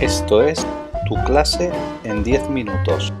Esto es Tu clase en 10 minutos.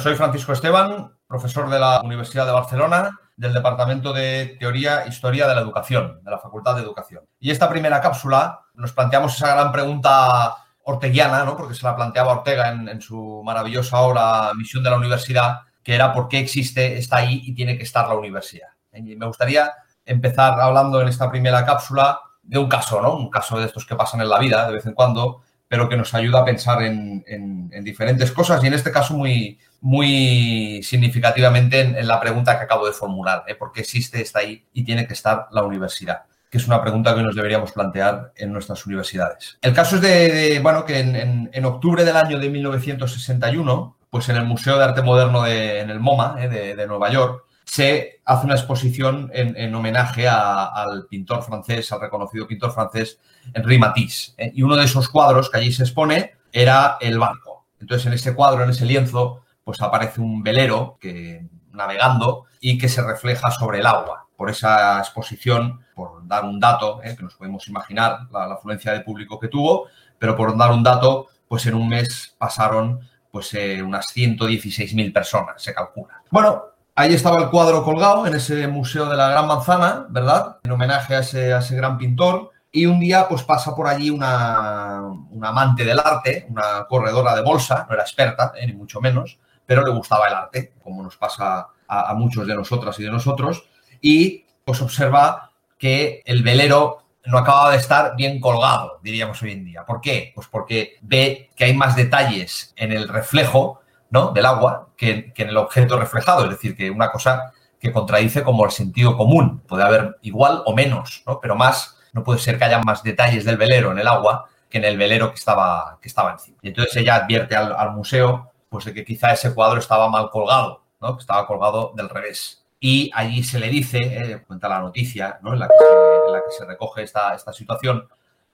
Soy Francisco Esteban, profesor de la Universidad de Barcelona, del Departamento de Teoría e Historia de la Educación, de la Facultad de Educación. Y esta primera cápsula nos planteamos esa gran pregunta orteguiana, ¿no? porque se la planteaba Ortega en, su maravillosa obra Misión de la Universidad, que era por qué existe, está ahí y tiene que estar la universidad. Y me gustaría empezar hablando en esta primera cápsula de un caso, ¿no? Un caso de estos que pasan en la vida de vez en cuando, pero que nos ayuda a pensar en, en- en diferentes cosas y en este caso muy, muy significativamente en, en la pregunta que acabo de formular, ¿eh? ¿por qué existe, está ahí y tiene que estar la universidad? Que es una pregunta que nos deberíamos plantear en nuestras universidades. El caso es de, de, bueno, que en, en- octubre del año de 1961, pues en el Museo de Arte Moderno de, en el MoMA ¿eh? de, de Nueva York, se hace una exposición en, en homenaje al pintor francés, al reconocido pintor francés Henri Matisse. ¿eh? Y uno de esos cuadros que allí se expone era el barco. Entonces, en ese cuadro, en ese lienzo, pues aparece un velero que navegando y que se refleja sobre el agua. Por esa exposición, por dar un dato, ¿eh? que nos podemos imaginar la, afluencia de público que tuvo, pero por dar un dato, pues en un mes pasaron pues eh, unas 116.000 personas, se calcula. Bueno, ahí estaba el cuadro colgado en ese Museo de la Gran Manzana, ¿verdad? En homenaje a ese, a ese gran pintor. Y un día pues pasa por allí una, una amante del arte, una corredora de bolsa, no era experta, eh, ni mucho menos, pero le gustaba el arte, como nos pasa a, a muchos de nosotras y de nosotros, y pues observa que el velero no acaba de estar bien colgado, diríamos hoy en día. ¿Por qué? Pues porque ve que hay más detalles en el reflejo ¿no? del agua que, en el objeto reflejado, es decir, que una cosa que contradice como el sentido común. Puede haber igual o menos, ¿no? pero más, no puede ser que haya más detalles del velero en el agua que en el velero que estaba, que estaba encima. Y entonces ella advierte al, al museo pues, de que quizá ese cuadro estaba mal colgado, ¿no? que estaba colgado del revés. Y allí se le dice, eh, cuenta la noticia ¿no? en, la que se, en la que se recoge esta, esta situación,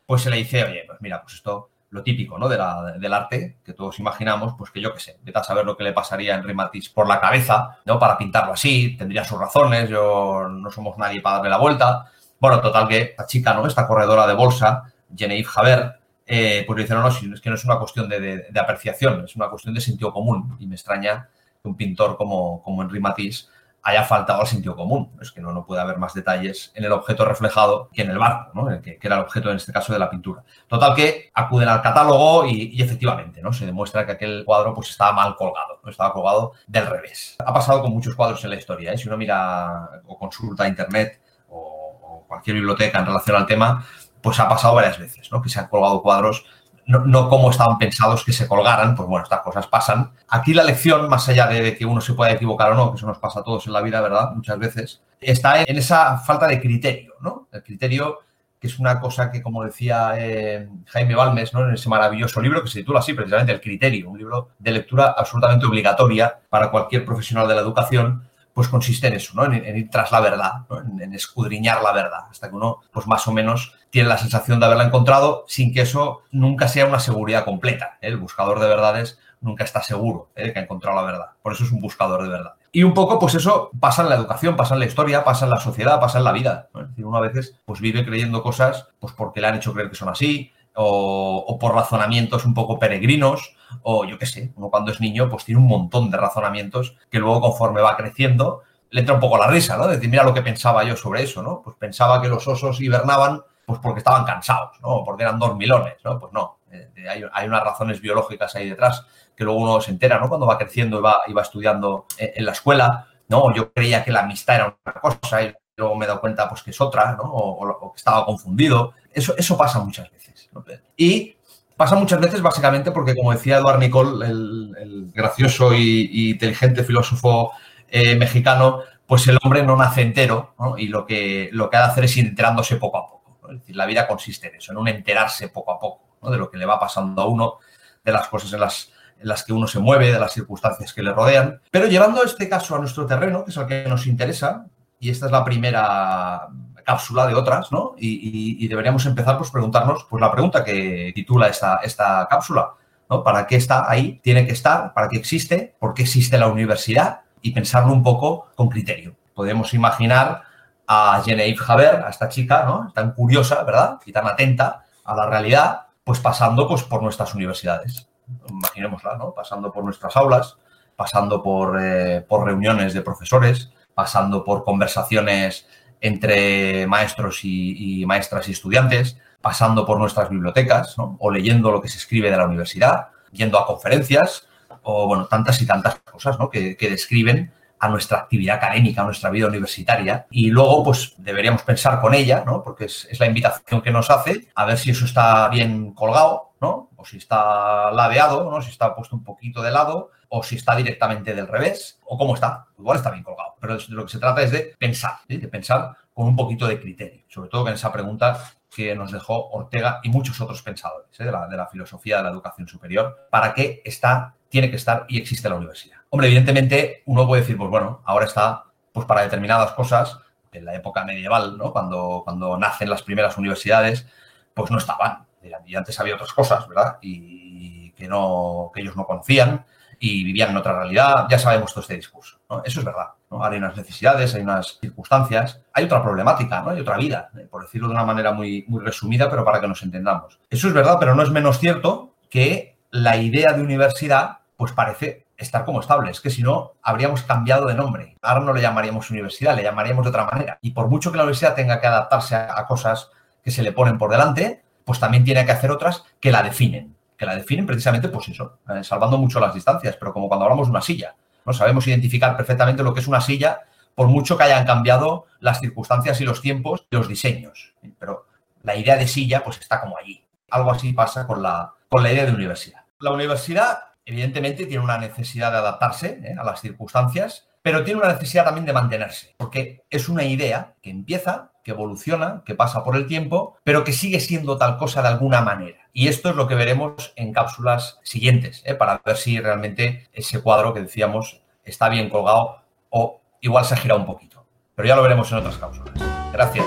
pues se le dice, oye, pues mira, pues esto, lo típico ¿no? del arte, que todos imaginamos, pues que yo qué sé, vete a saber lo que le pasaría a Henri Matisse por la cabeza, ¿no? Para pintarlo así, tendría sus razones, yo no somos nadie para darle la vuelta. Bueno, total que esta chica, ¿no? Esta corredora de bolsa, Genevieve Javer, eh, pues le dice, no, no, es que no es una cuestión de, de- apreciación, es una cuestión de sentido común. Y me extraña que un pintor como, como Henri Matisse haya faltado al sentido común. Es que no, no puede haber más detalles en el objeto reflejado que en el barco, ¿no? El que, era el objeto en este caso de la pintura. Total que acuden al catálogo y, efectivamente, ¿no? Se demuestra que aquel cuadro pues estaba mal colgado. Estaba colgado del revés. Ha pasado con muchos cuadros en la historia, ¿eh? Si uno mira o consulta internet o, o cualquier biblioteca en relación al tema, pues ha pasado varias veces, ¿no? Que se han colgado cuadros no, no como estaban pensados que se colgaran, pues bueno, estas cosas pasan. Aquí la lección, más allá de que uno se pueda equivocar o no, que eso nos pasa a todos en la vida, ¿verdad? Muchas veces, está en esa falta de criterio, ¿no? El criterio que es una cosa que, como decía eh, Jaime Balmes, ¿no? en ese maravilloso libro que se titula así, precisamente El Criterio, un libro de lectura absolutamente obligatoria para cualquier profesional de la educación, pues consiste en eso, ¿no? en, ir tras la verdad, en, escudriñar la verdad, hasta que uno, pues más o menos, tiene la sensación de haberla encontrado sin que eso nunca sea una seguridad completa. ¿eh? El buscador de verdades nunca está seguro ¿eh? de que ha encontrado la verdad. Por eso es un buscador de verdad. Y un poco, pues eso pasa en la educación, pasa en la historia, pasa en la sociedad, pasa en la vida. uno a veces pues vive creyendo cosas pues porque le han hecho creer que son así, o, por razonamientos un poco peregrinos, o yo qué sé, uno cuando es niño pues tiene un montón de razonamientos que luego conforme va creciendo le entra un poco la risa, ¿no? Decir, mira lo que pensaba yo sobre eso, ¿no? Pues pensaba que los osos hibernaban pues porque estaban cansados, ¿no? Porque eran dormilones, ¿no? Pues no, eh, hay, hay unas razones biológicas ahí detrás que luego uno se entera, ¿no? Cuando va creciendo y va, y va estudiando en, en la escuela, ¿no? Yo creía que la amistad era una cosa y luego me he dado cuenta pues que es otra, ¿no? O- o que estaba confundido. Eso, eso pasa muchas veces. Y pasa muchas veces básicamente porque, como decía Eduard Nicol, el, gracioso y, inteligente filósofo eh, mexicano, pues el hombre no nace entero ¿no? y lo que, lo que ha de hacer es ir enterándose poco a poco. Es decir, la vida consiste en eso, en un enterarse poco a poco de lo que le va pasando a uno, de las cosas en las, en las que uno se mueve, de las circunstancias que le rodean. Pero llevando este caso a nuestro terreno, que es el que nos interesa, y esta es la primera cápsula de otras, ¿no? Y, deberíamos empezar pues preguntarnos, pues la pregunta que titula esta, esta cápsula, ¿no? ¿Para qué está ahí? ¿Tiene que estar? ¿Para qué existe? ¿Por qué existe la universidad? Y pensarlo un poco con criterio. Podemos imaginar a Genevieve Haber, a esta chica, ¿no? Tan curiosa, ¿verdad? Y tan atenta a la realidad, pues pasando pues, por nuestras universidades. Imaginémosla, ¿no? Pasando por nuestras aulas, pasando por, eh, por reuniones de profesores, pasando por conversaciones entre maestros y, maestras y estudiantes, pasando por nuestras bibliotecas o leyendo lo que se escribe de la universidad, yendo a conferencias o, bueno, tantas y tantas cosas que, describen a nuestra actividad académica, a nuestra vida universitaria. Y luego, pues, deberíamos pensar con ella, ¿no? Porque es, es, la invitación que nos hace, a ver si eso está bien colgado, ¿no? O si está ladeado, ¿no? Si está puesto un poquito de lado, o si está directamente del revés, o cómo está. Igual está bien colgado. Pero de lo que se trata es de pensar, de pensar con un poquito de criterio. Sobre todo en esa pregunta que nos dejó Ortega y muchos otros pensadores ¿eh? de, la, de, la, filosofía de la educación superior. ¿Para qué está, tiene que estar y existe la universidad? Hombre, evidentemente uno puede decir, pues bueno, ahora está pues para determinadas cosas, en la época medieval, ¿no? cuando, cuando nacen las primeras universidades, pues no estaban. Y antes había otras cosas, ¿verdad? Y que, no, que ellos no conocían y vivían en otra realidad. Ya sabemos todo este discurso. Eso es verdad. Hay unas necesidades, hay unas circunstancias, hay otra problemática, ¿no? hay otra vida, eh, por decirlo de una manera muy, muy resumida, pero para que nos entendamos. Eso es verdad, pero no es menos cierto que la idea de universidad pues parece estar como estable. Es que si no, habríamos cambiado de nombre. Ahora no le llamaríamos universidad, le llamaríamos de otra manera. Y por mucho que la universidad tenga que adaptarse a cosas que se le ponen por delante, pues también tiene que hacer otras que la definen que la definen precisamente, pues eso, eh, salvando mucho las distancias, pero como cuando hablamos de una silla, ¿no? Sabemos identificar perfectamente lo que es una silla, por mucho que hayan cambiado las circunstancias y los tiempos y los diseños. Pero la idea de silla, pues está como allí. Algo así pasa con la, con la idea de universidad. La universidad, evidentemente, tiene una necesidad de adaptarse ¿eh? a las circunstancias, pero tiene una necesidad también de mantenerse, porque es una idea que empieza que evoluciona, que pasa por el tiempo, pero que sigue siendo tal cosa de alguna manera. Y esto es lo que veremos en cápsulas siguientes, ¿eh? para ver si realmente ese cuadro que decíamos está bien colgado o igual se ha girado un poquito. Pero ya lo veremos en otras cápsulas. Gracias.